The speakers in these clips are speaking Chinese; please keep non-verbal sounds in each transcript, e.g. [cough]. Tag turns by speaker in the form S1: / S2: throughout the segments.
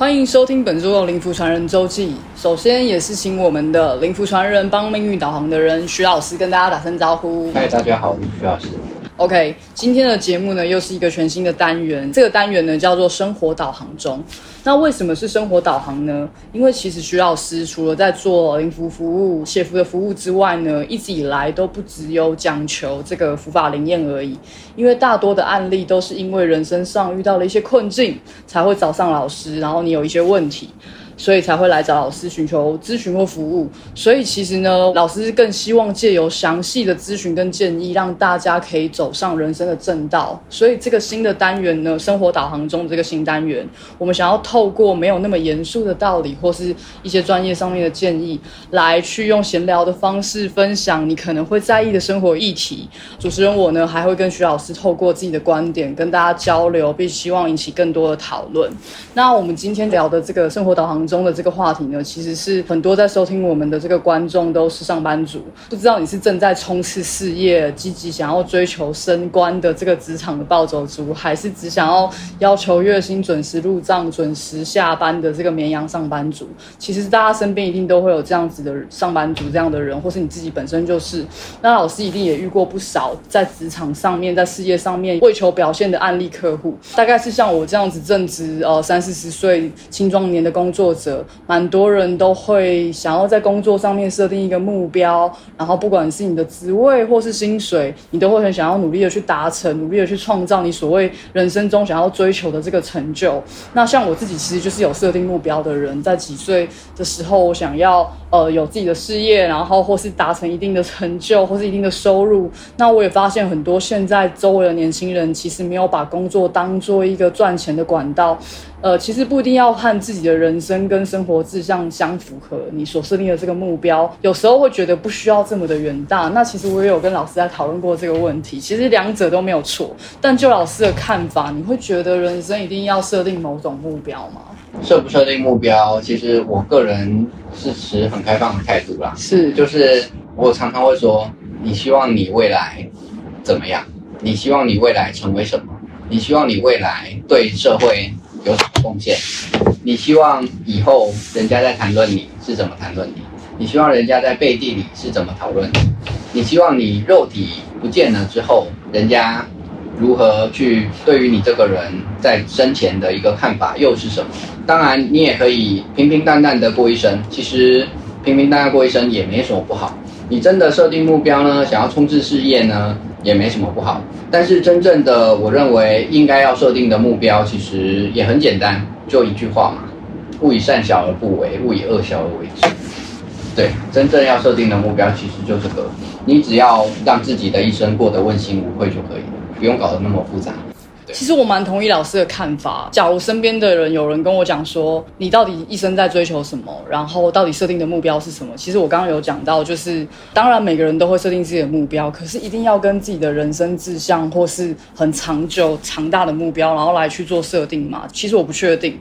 S1: 欢迎收听本周的灵符传人周记。首先，也是请我们的灵符传人帮命运导航的人徐老师跟大家打声招呼。
S2: 嗨，大家好，我是徐老师。
S1: OK，今天的节目呢，又是一个全新的单元。这个单元呢，叫做生活导航中。那为什么是生活导航呢？因为其实徐老师除了在做灵符服务、写符的服务之外呢，一直以来都不只有讲求这个符法灵验而已。因为大多的案例都是因为人生上遇到了一些困境，才会找上老师，然后你有一些问题。所以才会来找老师寻求咨询或服务。所以其实呢，老师更希望借由详细的咨询跟建议，让大家可以走上人生的正道。所以这个新的单元呢，生活导航中这个新单元，我们想要透过没有那么严肃的道理，或是一些专业上面的建议，来去用闲聊的方式分享你可能会在意的生活议题。主持人我呢，还会跟徐老师透过自己的观点跟大家交流，并希望引起更多的讨论。那我们今天聊的这个生活导航。中的这个话题呢，其实是很多在收听我们的这个观众都是上班族，不知道你是正在冲刺事业、积极想要追求升官的这个职场的暴走族，还是只想要要求月薪准时入账、准时下班的这个绵羊上班族。其实大家身边一定都会有这样子的上班族这样的人，或是你自己本身就是。那老师一定也遇过不少在职场上面、在事业上面为求表现的案例客户，大概是像我这样子正值呃三四十岁青壮年的工作。者蛮多人都会想要在工作上面设定一个目标，然后不管是你的职位或是薪水，你都会很想要努力的去达成，努力的去创造你所谓人生中想要追求的这个成就。那像我自己其实就是有设定目标的人，在几岁的时候，我想要呃有自己的事业，然后或是达成一定的成就，或是一定的收入。那我也发现很多现在周围的年轻人其实没有把工作当做一个赚钱的管道。呃，其实不一定要和自己的人生跟生活志向相符合。你所设定的这个目标，有时候会觉得不需要这么的远大。那其实我也有跟老师在讨论过这个问题。其实两者都没有错，但就老师的看法，你会觉得人生一定要设定某种目标吗？
S2: 设不设定目标，其实我个人是持很开放的态度啦。
S1: 是，
S2: 就是我常常会说，你希望你未来怎么样？你希望你未来成为什么？你希望你未来对社会？有什么贡献？你希望以后人家在谈论你是怎么谈论你？你希望人家在背地里是怎么讨论？你你希望你肉体不见了之后，人家如何去对于你这个人在生前的一个看法又是什么？当然，你也可以平平淡淡的过一生。其实平平淡淡过一生也没什么不好。你真的设定目标呢？想要冲刺事业呢？也没什么不好，但是真正的我认为应该要设定的目标，其实也很简单，就一句话嘛：勿以善小而不为，勿以恶小而为之。对，真正要设定的目标其实就这个，你只要让自己的一生过得问心无愧就可以了，不用搞得那么复杂。
S1: 其实我蛮同意老师的看法。假如身边的人有人跟我讲说，你到底一生在追求什么，然后到底设定的目标是什么？其实我刚刚有讲到，就是当然每个人都会设定自己的目标，可是一定要跟自己的人生志向或是很长久、长大的目标，然后来去做设定嘛。其实我不确定。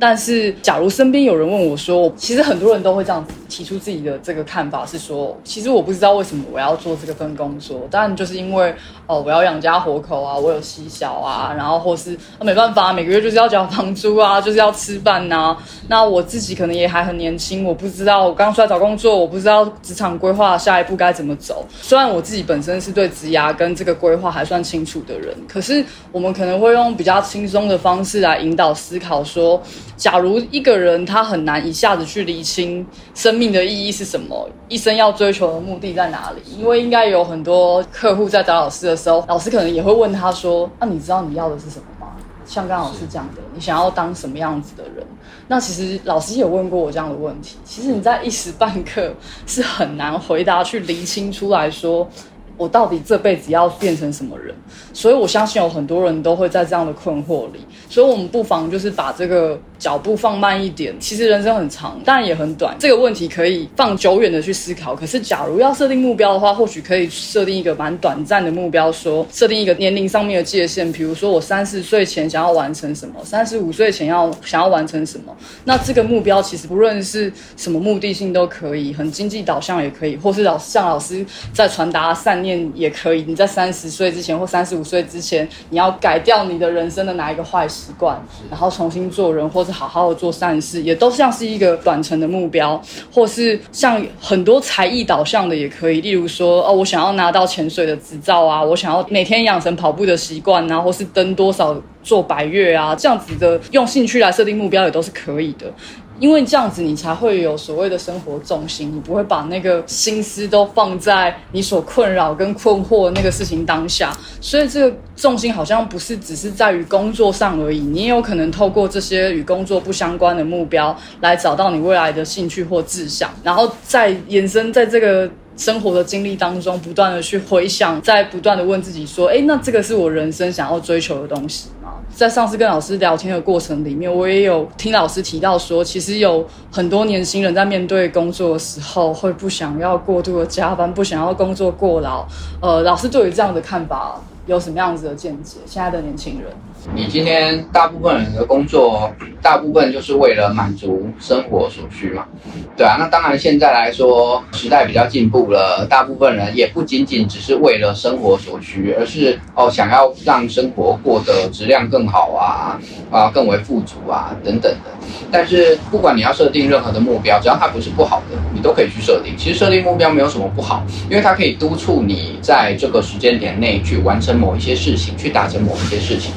S1: 但是，假如身边有人问我说，其实很多人都会这样子提出自己的这个看法，是说，其实我不知道为什么我要做这个份工作，但就是因为哦，我要养家活口啊，我有妻小啊，然后或是没办法，每个月就是要交房租啊，就是要吃饭呐。那我自己可能也还很年轻，我不知道我刚出来找工作，我不知道职场规划下一步该怎么走。虽然我自己本身是对职涯跟这个规划还算清楚的人，可是我们可能会用比较轻松的方式来引导思考说。假如一个人他很难一下子去理清生命的意义是什么，一生要追求的目的在哪里？因为应该有很多客户在找老师的时候，老师可能也会问他说：“那你知道你要的是什么吗？”像刚老师讲的，你想要当什么样子的人？那其实老师也问过我这样的问题。其实你在一时半刻是很难回答去厘清出来说。我到底这辈子要变成什么人？所以我相信有很多人都会在这样的困惑里。所以，我们不妨就是把这个脚步放慢一点。其实人生很长，但也很短。这个问题可以放久远的去思考。可是，假如要设定目标的话，或许可以设定一个蛮短暂的目标，说设定一个年龄上面的界限。比如说，我三十岁前想要完成什么，三十五岁前要想要完成什么。那这个目标其实不论是什么目的性都可以，很经济导向也可以，或是老像老师在传达善念。念也可以。你在三十岁之前或三十五岁之前，你要改掉你的人生的哪一个坏习惯，然后重新做人，或是好好的做善事，也都像是一个短程的目标，或是像很多才艺导向的也可以。例如说，哦，我想要拿到潜水的执照啊，我想要每天养成跑步的习惯啊，或是登多少做百越啊，这样子的用兴趣来设定目标也都是可以的。因为这样子，你才会有所谓的生活重心，你不会把那个心思都放在你所困扰跟困惑那个事情当下，所以这个重心好像不是只是在于工作上而已，你也有可能透过这些与工作不相关的目标来找到你未来的兴趣或志向，然后再延伸在这个。生活的经历当中，不断的去回想，在不断的问自己说：“哎，那这个是我人生想要追求的东西？”在上次跟老师聊天的过程里面，我也有听老师提到说，其实有很多年轻人在面对工作的时候，会不想要过度的加班，不想要工作过劳。呃，老师对于这样的看法有什么样子的见解？现在的年轻人。
S2: 你今天大部分人的工作，大部分就是为了满足生活所需嘛，对啊。那当然，现在来说时代比较进步了，大部分人也不仅仅只是为了生活所需，而是哦想要让生活过得质量更好啊，啊更为富足啊等等的。但是不管你要设定任何的目标，只要它不是不好的，你都可以去设定。其实设定目标没有什么不好，因为它可以督促你在这个时间点内去完成某一些事情，去达成某一些事情。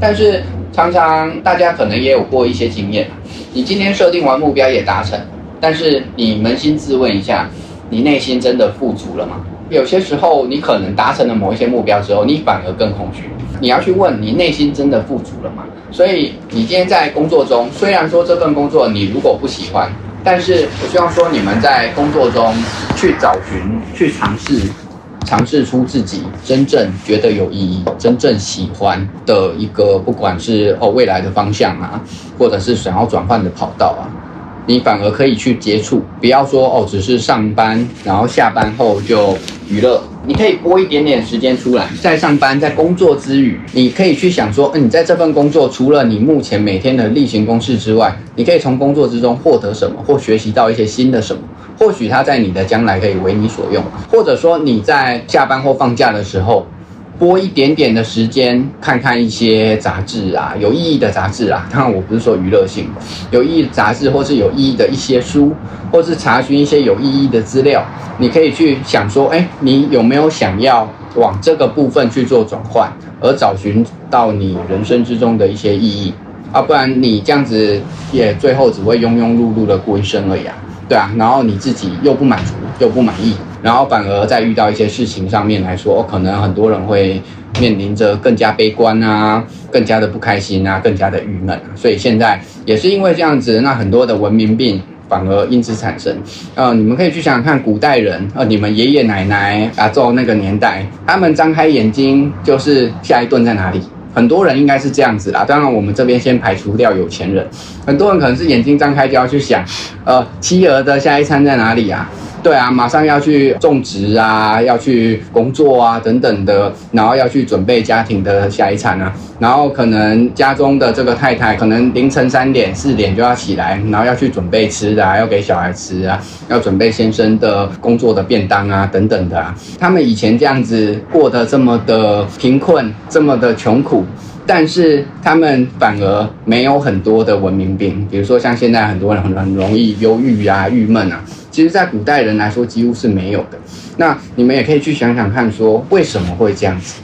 S2: 但是常常大家可能也有过一些经验，你今天设定完目标也达成，但是你扪心自问一下，你内心真的富足了吗？有些时候你可能达成了某一些目标之后，你反而更空虚。你要去问你内心真的富足了吗？所以你今天在工作中，虽然说这份工作你如果不喜欢，但是我希望说你们在工作中去找寻、去尝试。尝试出自己真正觉得有意义、真正喜欢的一个，不管是哦未来的方向啊，或者是想要转换的跑道啊，你反而可以去接触，不要说哦只是上班，然后下班后就娱乐。你可以拨一点点时间出来，在上班、在工作之余，你可以去想说，嗯，你在这份工作除了你目前每天的例行公事之外，你可以从工作之中获得什么，或学习到一些新的什么。或许它在你的将来可以为你所用，或者说你在下班或放假的时候，拨一点点的时间看看一些杂志啊，有意义的杂志啊。[laughs] 当然我不是说娱乐性，有意义的杂志或是有意义的一些书，或是查询一些有意义的资料。你可以去想说，哎，你有没有想要往这个部分去做转换，而找寻到你人生之中的一些意义啊？不然你这样子也最后只会庸庸碌碌的过一生而已啊。对啊，然后你自己又不满足又不满意，然后反而在遇到一些事情上面来说，可能很多人会面临着更加悲观啊，更加的不开心啊，更加的郁闷。所以现在也是因为这样子，那很多的文明病反而因此产生。呃，你们可以去想想看，古代人，呃，你们爷爷奶奶啊，做那个年代，他们张开眼睛就是下一顿在哪里？很多人应该是这样子啦，当然我们这边先排除掉有钱人，很多人可能是眼睛张开就要去想，呃，妻儿的下一餐在哪里啊？对啊，马上要去种植啊，要去工作啊，等等的，然后要去准备家庭的下一餐啊，然后可能家中的这个太太可能凌晨三点四点就要起来，然后要去准备吃的，要给小孩吃啊，要准备先生的工作的便当啊，等等的啊。他们以前这样子过得这么的贫困，这么的穷苦。但是他们反而没有很多的文明病，比如说像现在很多人很很容易忧郁啊、郁闷啊，其实，在古代人来说几乎是没有的。那你们也可以去想想看，说为什么会这样子，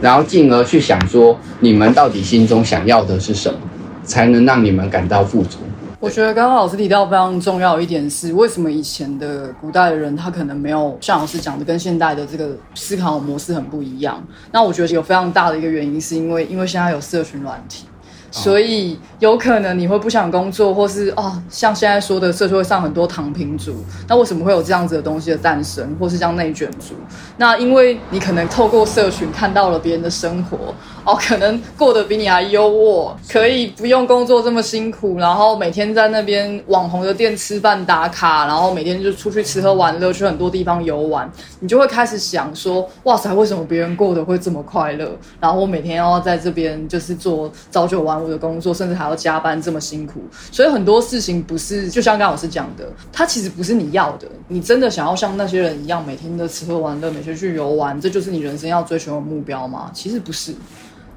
S2: 然后进而去想说，你们到底心中想要的是什么，才能让你们感到富足。
S1: 我觉得刚刚老师提到非常重要一点是，为什么以前的古代的人他可能没有像老师讲的跟现代的这个思考模式很不一样？那我觉得有非常大的一个原因是因为，因为现在有社群软体。所以有可能你会不想工作，或是哦，像现在说的社会上很多躺平族，那为什么会有这样子的东西的诞生，或是像内卷族？那因为你可能透过社群看到了别人的生活，哦，可能过得比你还优渥，可以不用工作这么辛苦，然后每天在那边网红的店吃饭打卡，然后每天就出去吃喝玩乐，去很多地方游玩，你就会开始想说，哇塞，为什么别人过得会这么快乐？然后我每天要在这边就是做朝九晚五的工作，甚至还要加班这么辛苦，所以很多事情不是就像刚老师讲的，它其实不是你要的，你真的想要像那些人一样，每天都吃喝玩乐，每天去游玩，这就是你人生要追求的目标吗？其实不是。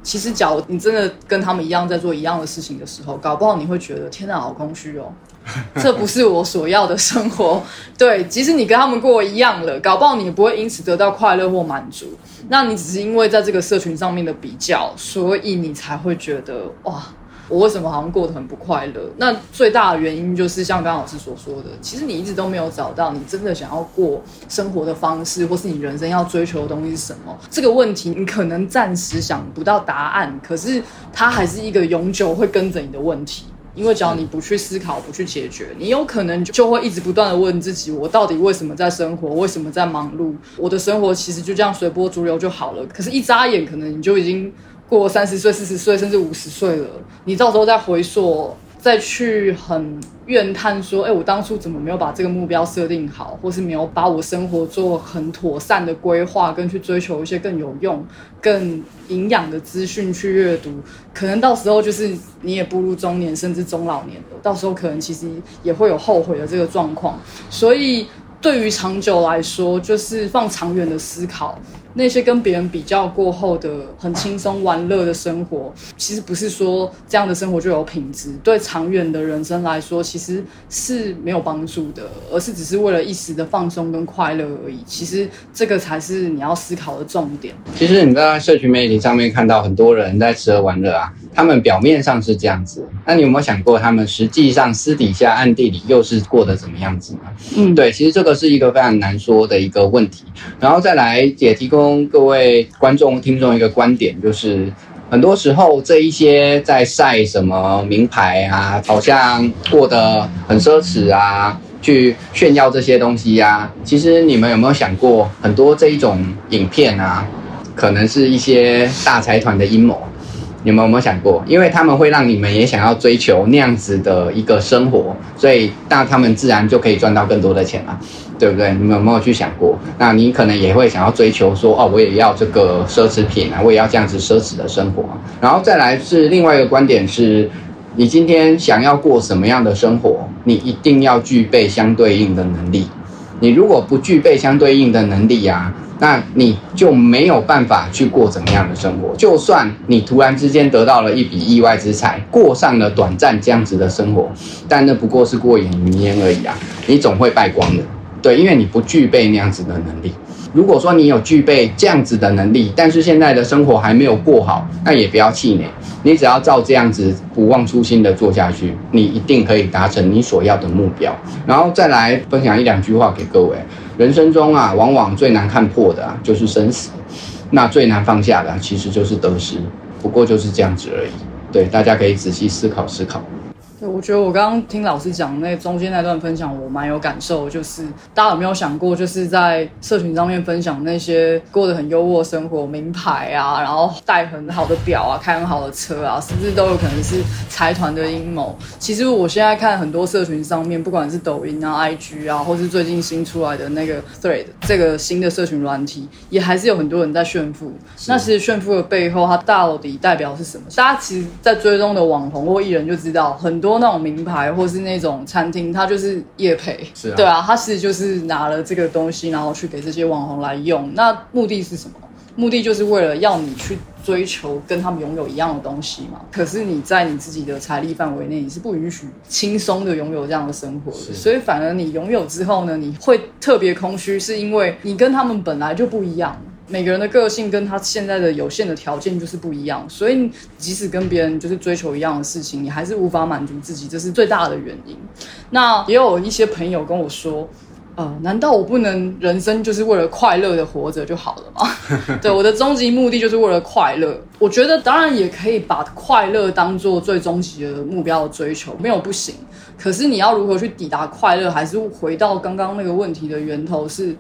S1: 其实，假如你真的跟他们一样在做一样的事情的时候，搞不好你会觉得天哪，好空虚哦，[laughs] 这不是我所要的生活。对，即使你跟他们过一样了，搞不好你也不会因此得到快乐或满足。那你只是因为在这个社群上面的比较，所以你才会觉得哇。我为什么好像过得很不快乐？那最大的原因就是像刚老师所说的，其实你一直都没有找到你真的想要过生活的方式，或是你人生要追求的东西是什么。这个问题你可能暂时想不到答案，可是它还是一个永久会跟着你的问题。因为只要你不去思考、不去解决，你有可能就会一直不断的问自己：我到底为什么在生活？为什么在忙碌？我的生活其实就这样随波逐流就好了。可是，一眨眼，可能你就已经。过三十岁、四十岁，甚至五十岁了，你到时候再回溯，再去很怨叹说：“哎，我当初怎么没有把这个目标设定好，或是没有把我生活做很妥善的规划，跟去追求一些更有用、更营养的资讯去阅读？可能到时候就是你也步入中年，甚至中老年了，到时候可能其实也会有后悔的这个状况。所以，对于长久来说，就是放长远的思考。”那些跟别人比较过后的很轻松玩乐的生活，其实不是说这样的生活就有品质，对长远的人生来说，其实是没有帮助的，而是只是为了一时的放松跟快乐而已。其实这个才是你要思考的重点。
S2: 其实你在社群媒体上面看到很多人在吃喝玩乐啊，他们表面上是这样子，那你有没有想过，他们实际上私底下暗地里又是过得怎么样子呢？嗯，对，其实这个是一个非常难说的一个问题。然后再来也提供。供各位观众、听众一个观点，就是很多时候这一些在晒什么名牌啊，好像过得很奢侈啊，去炫耀这些东西呀。其实你们有没有想过，很多这一种影片啊，可能是一些大财团的阴谋？你们有没有想过？因为他们会让你们也想要追求那样子的一个生活，所以那他们自然就可以赚到更多的钱了。对不对？你们有没有去想过？那你可能也会想要追求说，哦，我也要这个奢侈品啊，我也要这样子奢侈的生活。然后再来是另外一个观点是，你今天想要过什么样的生活，你一定要具备相对应的能力。你如果不具备相对应的能力呀，那你就没有办法去过怎么样的生活。就算你突然之间得到了一笔意外之财，过上了短暂这样子的生活，但那不过是过眼云烟而已啊，你总会败光的。对，因为你不具备那样子的能力。如果说你有具备这样子的能力，但是现在的生活还没有过好，那也不要气馁。你只要照这样子不忘初心的做下去，你一定可以达成你所要的目标。然后再来分享一两句话给各位：人生中啊，往往最难看破的啊，就是生死；那最难放下的，其实就是得失。不过就是这样子而已。对，大家可以仔细思考思考。
S1: 对，我觉得我刚刚听老师讲那中间那段分享，我蛮有感受。就是大家有没有想过，就是在社群上面分享那些过得很优渥生活、名牌啊，然后戴很好的表啊，开很好的车啊，甚至都有可能是财团的阴谋。其实我现在看很多社群上面，不管是抖音啊、IG 啊，或是最近新出来的那个 Thread 这个新的社群软体，也还是有很多人在炫富。那其实炫富的背后，它到底代表是什么？大家其实，在追踪的网红或艺人就知道很多。那种名牌或是那种餐厅，它就是业配，对啊，它其实就是拿了这个东西，然后去给这些网红来用。那目的是什么？目的就是为了要你去追求跟他们拥有一样的东西嘛。可是你在你自己的财力范围内，你是不允许轻松的拥有这样的生活的。所以反而你拥有之后呢，你会特别空虚，是因为你跟他们本来就不一样。每个人的个性跟他现在的有限的条件就是不一样，所以即使跟别人就是追求一样的事情，你还是无法满足自己，这是最大的原因。那也有一些朋友跟我说，呃，难道我不能人生就是为了快乐的活着就好了吗？[laughs] 对，我的终极目的就是为了快乐。我觉得当然也可以把快乐当做最终极的目标的追求，没有不行。可是你要如何去抵达快乐，还是回到刚刚那个问题的源头是？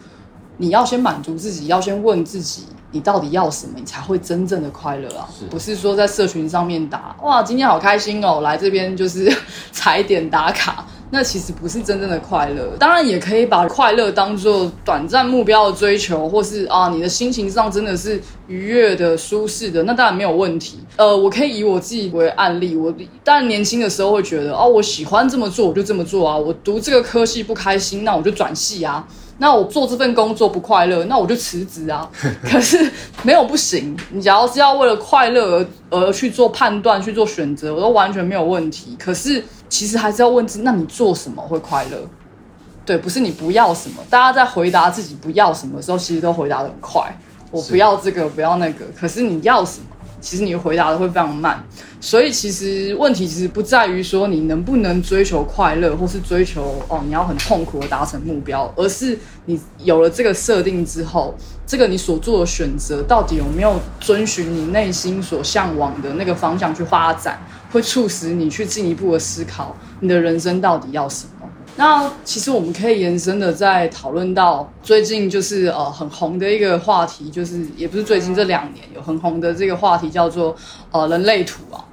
S1: 你要先满足自己，要先问自己，你到底要什么，你才会真正的快乐啊？
S2: 是
S1: 不是说在社群上面打哇，今天好开心哦，来这边就是踩点打卡。那其实不是真正的快乐，当然也可以把快乐当做短暂目标的追求，或是啊你的心情上真的是愉悦的、舒适的，那当然没有问题。呃，我可以以我自己为案例，我当然年轻的时候会觉得哦，我喜欢这么做，我就这么做啊。我读这个科系不开心，那我就转系啊。那我做这份工作不快乐，那我就辞职啊。[laughs] 可是没有不行，你只要是要为了快乐而而去做判断、去做选择，我都完全没有问题。可是其实还是要问自己，那你做什么会快乐？对，不是你不要什么。大家在回答自己不要什么的时候，其实都回答的很快。我不要这个，不要那个。可是你要什么？其实你回答的会非常慢。所以其实问题其实不在于说你能不能追求快乐，或是追求哦你要很痛苦的达成目标，而是你有了这个设定之后，这个你所做的选择到底有没有遵循你内心所向往的那个方向去发展，会促使你去进一步的思考你的人生到底要什么。那其实我们可以延伸的再讨论到最近就是呃很红的一个话题，就是也不是最近这两年有很红的这个话题叫做呃人类图啊。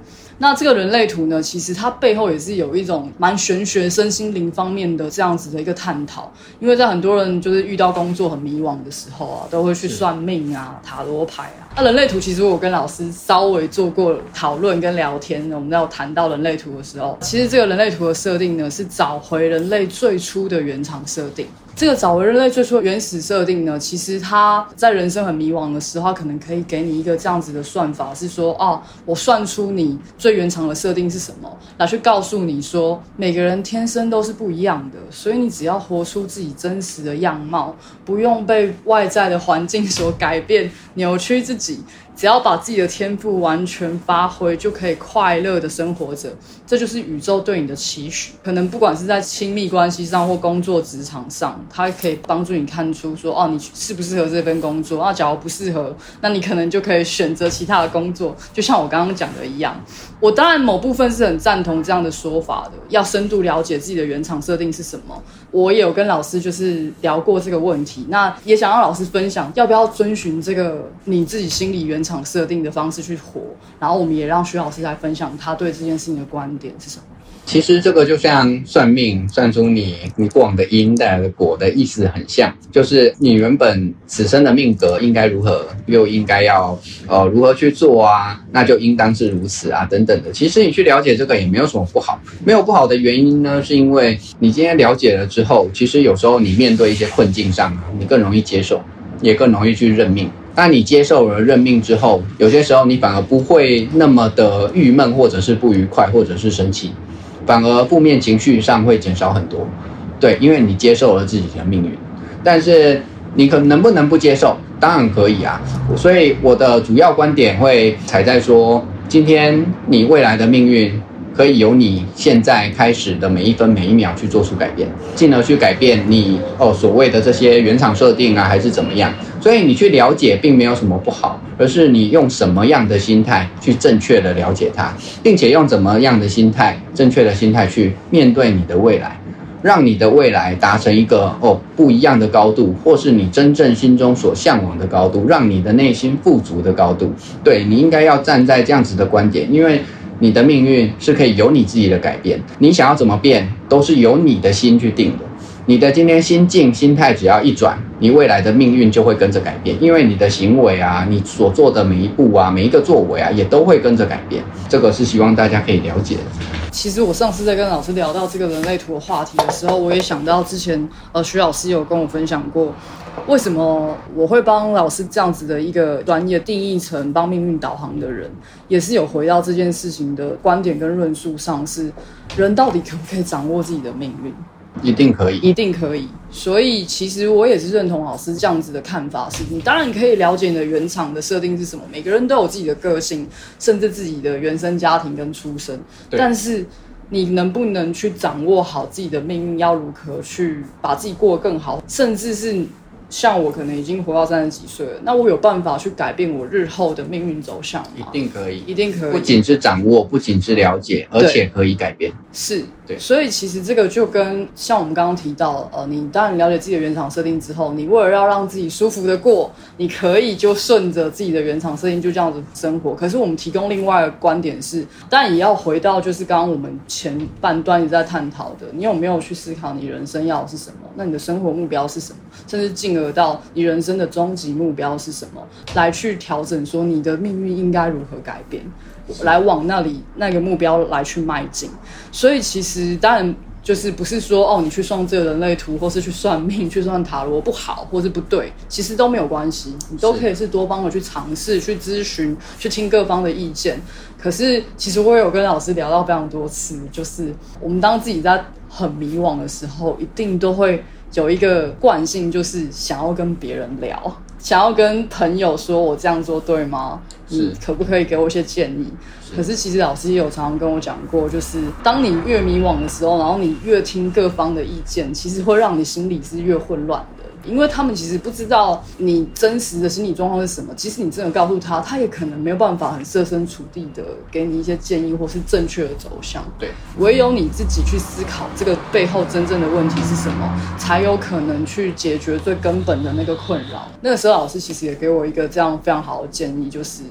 S1: 那这个人类图呢，其实它背后也是有一种蛮玄学、身心灵方面的这样子的一个探讨。因为在很多人就是遇到工作很迷惘的时候啊，都会去算命啊、塔罗牌啊。那人类图其实我跟老师稍微做过讨论跟聊天，我们要谈到人类图的时候，其实这个人类图的设定呢，是找回人类最初的原厂设定。这个找回人类最初的原始设定呢，其实他在人生很迷惘的时候，可能可以给你一个这样子的算法，是说，哦，我算出你最原厂的设定是什么，来去告诉你说，每个人天生都是不一样的，所以你只要活出自己真实的样貌，不用被外在的环境所改变、扭曲自己。记，只要把自己的天赋完全发挥，就可以快乐的生活着。这就是宇宙对你的期许。可能不管是在亲密关系上或工作职场上，它可以帮助你看出说，哦，你适不适合这份工作？啊，假如不适合，那你可能就可以选择其他的工作。就像我刚刚讲的一样，我当然某部分是很赞同这样的说法的。要深度了解自己的原厂设定是什么。我也有跟老师就是聊过这个问题，那也想让老师分享，要不要遵循这个你自己心里原场设定的方式去活。然后我们也让徐老师来分享他对这件事情的观点是什么。
S2: 其实这个就像算命，算出你你过往的因带来的果的意思很像，就是你原本此生的命格应该如何，又应该要呃如何去做啊，那就应当是如此啊等等的。其实你去了解这个也没有什么不好，没有不好的原因呢，是因为你今天了解了之后，其实有时候你面对一些困境上，你更容易接受，也更容易去认命。那你接受了认命之后，有些时候你反而不会那么的郁闷，或者是不愉快，或者是生气。反而负面情绪上会减少很多，对，因为你接受了自己的命运。但是你可能不能不接受？当然可以啊。所以我的主要观点会踩在说，今天你未来的命运可以由你现在开始的每一分每一秒去做出改变，进而去改变你哦所谓的这些原厂设定啊，还是怎么样。所以你去了解并没有什么不好，而是你用什么样的心态去正确的了解它，并且用怎么样的心态、正确的心态去面对你的未来，让你的未来达成一个哦不一样的高度，或是你真正心中所向往的高度，让你的内心富足的高度。对你应该要站在这样子的观点，因为你的命运是可以由你自己的改变，你想要怎么变，都是由你的心去定的。你的今天心境、心态只要一转，你未来的命运就会跟着改变，因为你的行为啊，你所做的每一步啊，每一个作为啊，也都会跟着改变。这个是希望大家可以了解的。
S1: 其实我上次在跟老师聊到这个人类图的话题的时候，我也想到之前呃徐老师有跟我分享过，为什么我会帮老师这样子的一个专业定义成帮命运导航的人，也是有回到这件事情的观点跟论述上，是人到底可不可以掌握自己的命运？
S2: 一定可以，
S1: 一定可以。所以其实我也是认同老师这样子的看法，是你当然可以了解你的原厂的设定是什么。每个人都有自己的个性，甚至自己的原生家庭跟出身。但是你能不能去掌握好自己的命运？要如何去把自己过得更好？甚至是。像我可能已经活到三十几岁了，那我有办法去改变我日后的命运走向吗？
S2: 一定可以，
S1: 一定可以。
S2: 不仅是掌握，不仅是了解，而且可以改变。
S1: 是，
S2: 对
S1: 所以其实这个就跟像我们刚刚提到，呃，你当你了解自己的原厂设定之后，你为了要让自己舒服的过，你可以就顺着自己的原厂设定就这样子生活。可是我们提供另外的观点是，但也要回到就是刚刚我们前半段一直在探讨的，你有没有去思考你人生要的是什么？那你的生活目标是什么？甚至进而到你人生的终极目标是什么，来去调整说你的命运应该如何改变。来往那里那个目标来去迈进。所以其实当然就是不是说哦，你去算这个人类图，或是去算命、去算塔罗不好，或是不对，其实都没有关系，你都可以是多方的去尝试、去咨询、去听各方的意见。可是其实我有跟老师聊到非常多次，就是我们当自己在很迷惘的时候，一定都会有一个惯性，就是想要跟别人聊，想要跟朋友说我这样做对吗？你可不可以给我一些建议？可是其实老师也有常常跟我讲过，就是当你越迷惘的时候，然后你越听各方的意见，其实会让你心里是越混乱的。因为他们其实不知道你真实的心理状况是什么。即使你真的告诉他，他也可能没有办法很设身处地的给你一些建议或是正确的走向。
S2: 对，
S1: 唯有你自己去思考这个背后真正的问题是什么，才有可能去解决最根本的那个困扰。那个时候，老师其实也给我一个这样非常好的建议，就是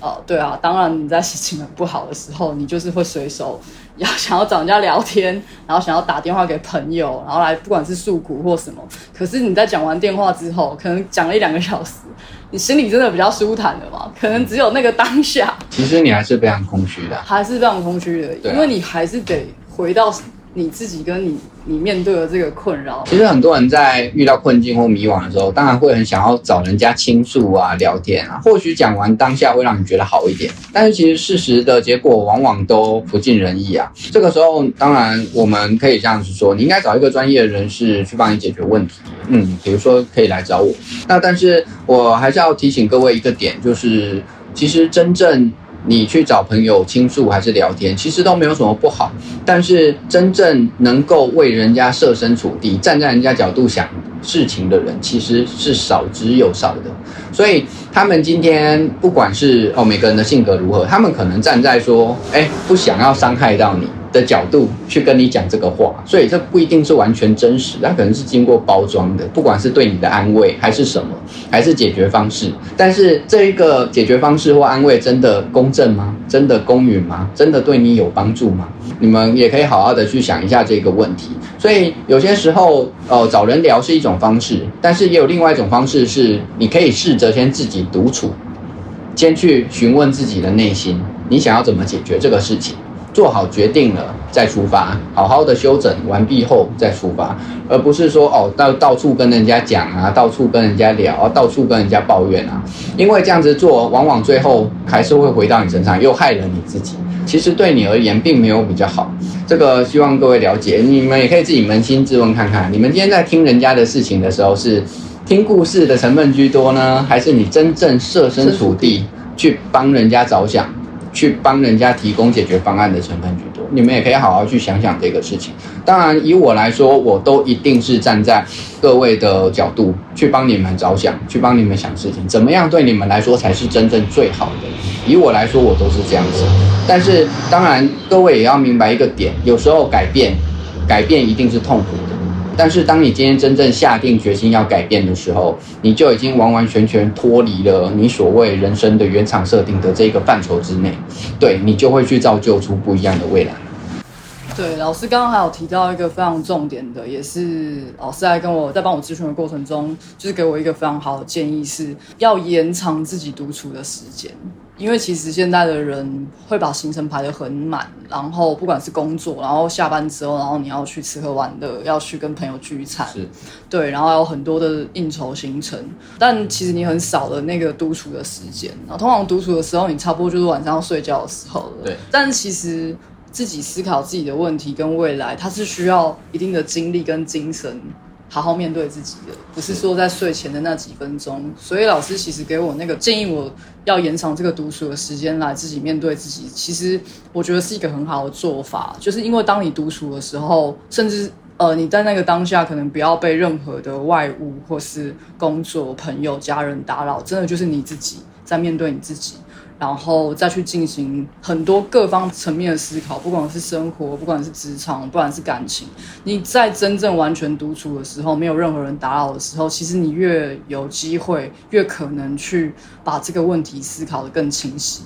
S1: 呃，对啊，当然你在心情很不好的时候，你就是会随手。要 [laughs] 想要找人家聊天，然后想要打电话给朋友，然后来不管是诉苦或什么。可是你在讲完电话之后，可能讲了一两个小时，[laughs] 你心里真的比较舒坦的嘛？可能只有那个当下，
S2: 其实你还是非常空虚的，
S1: 还是非常空虚的，因为你还是得回到。你自己跟你你面对的这个困扰，
S2: 其实很多人在遇到困境或迷惘的时候，当然会很想要找人家倾诉啊、聊天啊。或许讲完当下会让你觉得好一点，但是其实事实的结果往往都不尽人意啊。这个时候，当然我们可以这样子说，你应该找一个专业人士去帮你解决问题。嗯，比如说可以来找我。那但是我还是要提醒各位一个点，就是其实真正。你去找朋友倾诉还是聊天，其实都没有什么不好。但是真正能够为人家设身处地、站在人家角度想事情的人，其实是少之又少的。所以他们今天不管是哦每个人的性格如何，他们可能站在说，哎，不想要伤害到你。的角度去跟你讲这个话，所以这不一定是完全真实，它可能是经过包装的，不管是对你的安慰还是什么，还是解决方式。但是这一个解决方式或安慰真的公正吗？真的公允吗？真的对你有帮助吗？你们也可以好好的去想一下这个问题。所以有些时候，呃，找人聊是一种方式，但是也有另外一种方式，是你可以试着先自己独处，先去询问自己的内心，你想要怎么解决这个事情。做好决定了再出发，好好的休整完毕后再出发，而不是说哦到到处跟人家讲啊，到处跟人家聊，到处跟人家抱怨啊。因为这样子做，往往最后还是会回到你身上，又害了你自己。其实对你而言，并没有比较好。这个希望各位了解，你们也可以自己扪心自问看看，你们今天在听人家的事情的时候，是听故事的成分居多呢，还是你真正设身处地去帮人家着想？去帮人家提供解决方案的成分居多，你们也可以好好去想想这个事情。当然，以我来说，我都一定是站在各位的角度去帮你们着想，去帮你们想事情，怎么样对你们来说才是真正最好的。以我来说，我都是这样子。但是，当然各位也要明白一个点，有时候改变，改变一定是痛苦的。但是，当你今天真正下定决心要改变的时候，你就已经完完全全脱离了你所谓人生的原厂设定的这个范畴之内，对你就会去造就出不一样的未来。
S1: 对，老师刚刚还有提到一个非常重点的，也是老师在跟我在帮我咨询的过程中，就是给我一个非常好的建议，是要延长自己独处的时间。因为其实现在的人会把行程排得很满，然后不管是工作，然后下班之后，然后你要去吃喝玩乐，要去跟朋友聚餐，
S2: 是，
S1: 对，然后有很多的应酬行程，但其实你很少的那个独处的时间。然后通常独处的时候，你差不多就是晚上要睡觉的时候了。
S2: 对，
S1: 但其实自己思考自己的问题跟未来，它是需要一定的精力跟精神。好好面对自己的，不是说在睡前的那几分钟。所以老师其实给我那个建议，我要延长这个读书的时间来自己面对自己。其实我觉得是一个很好的做法，就是因为当你独处的时候，甚至呃你在那个当下，可能不要被任何的外物或是工作、朋友、家人打扰，真的就是你自己。在面对你自己。然后再去进行很多各方层面的思考，不管是生活，不管是职场，不管是感情。你在真正完全独处的时候，没有任何人打扰的时候，其实你越有机会，越可能去把这个问题思考的更清晰。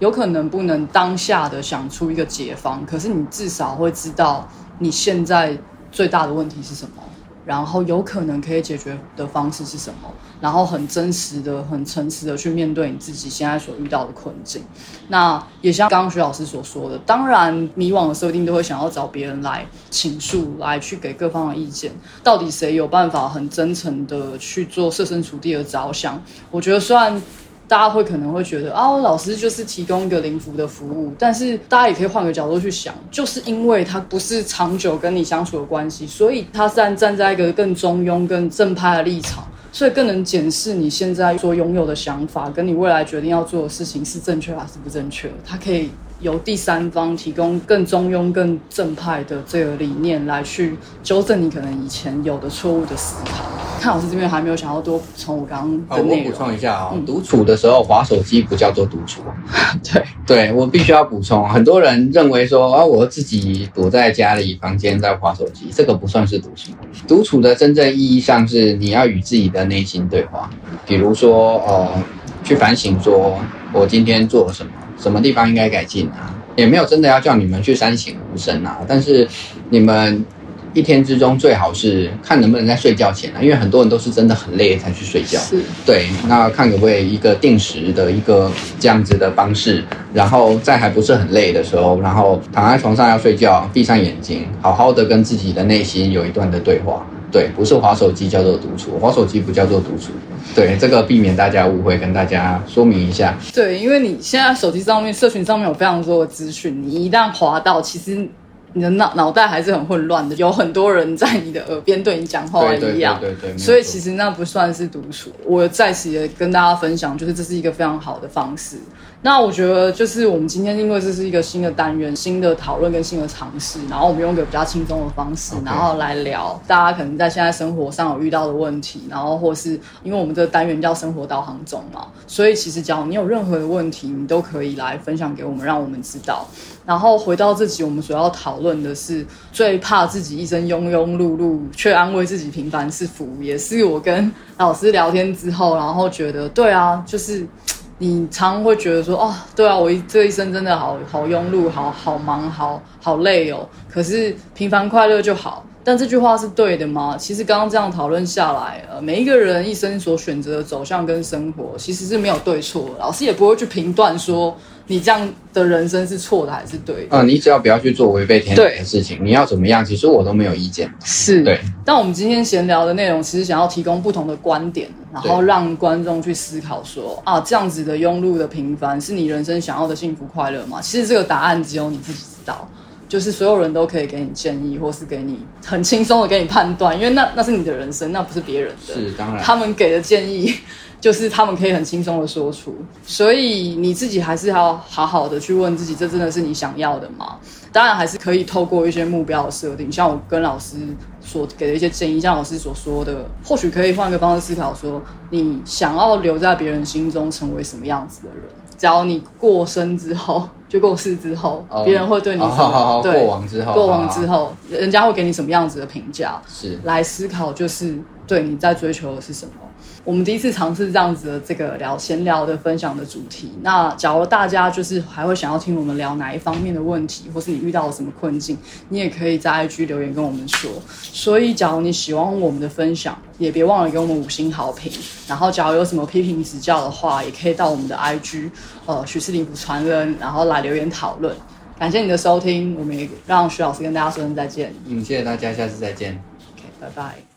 S1: 有可能不能当下的想出一个解方，可是你至少会知道你现在最大的问题是什么。然后有可能可以解决的方式是什么？然后很真实的、很诚实的去面对你自己现在所遇到的困境。那也像刚刚徐老师所说的，当然迷惘的时候一定都会想要找别人来倾诉，来去给各方的意见。到底谁有办法很真诚的去做设身处地的着想？我觉得虽然。大家会可能会觉得啊，老师就是提供一个灵服的服务，但是大家也可以换个角度去想，就是因为他不是长久跟你相处的关系，所以他站站在一个更中庸、更正派的立场，所以更能检视你现在所拥有的想法，跟你未来决定要做的事情是正确还是不正确。他可以。由第三方提供更中庸、更正派的这个理念来去纠正你可能以前有的错误的思考。看老师这边还没有想要多补充我刚刚的内
S2: 容。我补充一下啊，独处的时候划手机不叫做独处。[laughs]
S1: 对，
S2: 对我必须要补充。很多人认为说啊，我自己躲在家里房间在划手机，这个不算是独处。独处的真正意义上是你要与自己的内心对话，比如说呃，去反省说我今天做了什么。什么地方应该改进啊？也没有真的要叫你们去三省吾身啊。但是你们一天之中最好是看能不能在睡觉前啊，因为很多人都是真的很累才去睡觉。
S1: 是，
S2: 对。那看可不可以一个定时的一个这样子的方式，然后在还不是很累的时候，然后躺在床上要睡觉，闭上眼睛，好好的跟自己的内心有一段的对话。对，不是划手机叫做独处，划手机不叫做独处。对，这个避免大家误会，跟大家说明一下。
S1: 对，因为你现在手机上面、社群上面有非常多的资讯，你一旦划到，其实你的脑脑袋还是很混乱的，有很多人在你的耳边对你讲话一样。
S2: 对对对。
S1: 所以其实那不算是独处。我在此也跟大家分享，就是这是一个非常好的方式。那我觉得就是我们今天因为这是一个新的单元、新的讨论跟新的尝试，然后我们用一个比较轻松的方式，然后来聊大家可能在现在生活上有遇到的问题，然后或是因为我们这个单元叫生活导航中嘛，所以其实只要你有任何的问题，你都可以来分享给我们，让我们知道。然后回到这集，我们所要讨论的是最怕自己一生庸庸碌碌，却安慰自己平凡是福，也是我跟老师聊天之后，然后觉得对啊，就是。你常会觉得说，哦，对啊，我这一生真的好好庸碌，好好忙，好好累哦。可是平凡快乐就好。但这句话是对的吗？其实刚刚这样讨论下来，呃，每一个人一生所选择的走向跟生活，其实是没有对错。老师也不会去评断说你这样的人生是错的还是对。
S2: 啊，你只要不要去做违背天理的事情，你要怎么样，其实我都没有意见。
S1: 是
S2: 对。
S1: 但我们今天闲聊的内容，其实想要提供不同的观点，然后让观众去思考说，啊，这样子的庸碌的平凡，是你人生想要的幸福快乐吗？其实这个答案只有你自己知道。就是所有人都可以给你建议，或是给你很轻松的给你判断，因为那那是你的人生，那不是别人的。
S2: 是当然，
S1: 他们给的建议 [laughs] 就是他们可以很轻松的说出，所以你自己还是要好好的去问自己，这真的是你想要的吗？当然还是可以透过一些目标的设定，像我跟老师所给的一些建议，像老师所说的，或许可以换个方式思考，说你想要留在别人心中成为什么样子的人？只要你过生之后。就过世之后，别人会对你什么？对，
S2: 过往之后，
S1: 过往之后，人家会给你什么样子的评价？
S2: 是
S1: 来思考，就是对你在追求的是什么。我们第一次尝试这样子的这个聊闲聊的分享的主题。那假如大家就是还会想要听我们聊哪一方面的问题，或是你遇到了什么困境，你也可以在 IG 留言跟我们说。所以，假如你喜欢我们的分享，也别忘了给我们五星好评。然后，假如有什么批评指教的话，也可以到我们的 IG，呃，许世林不传人，然后来留言讨论。感谢你的收听，我们也让徐老师跟大家说声再见。
S2: 嗯，谢谢大家，下次再见。
S1: OK，拜拜。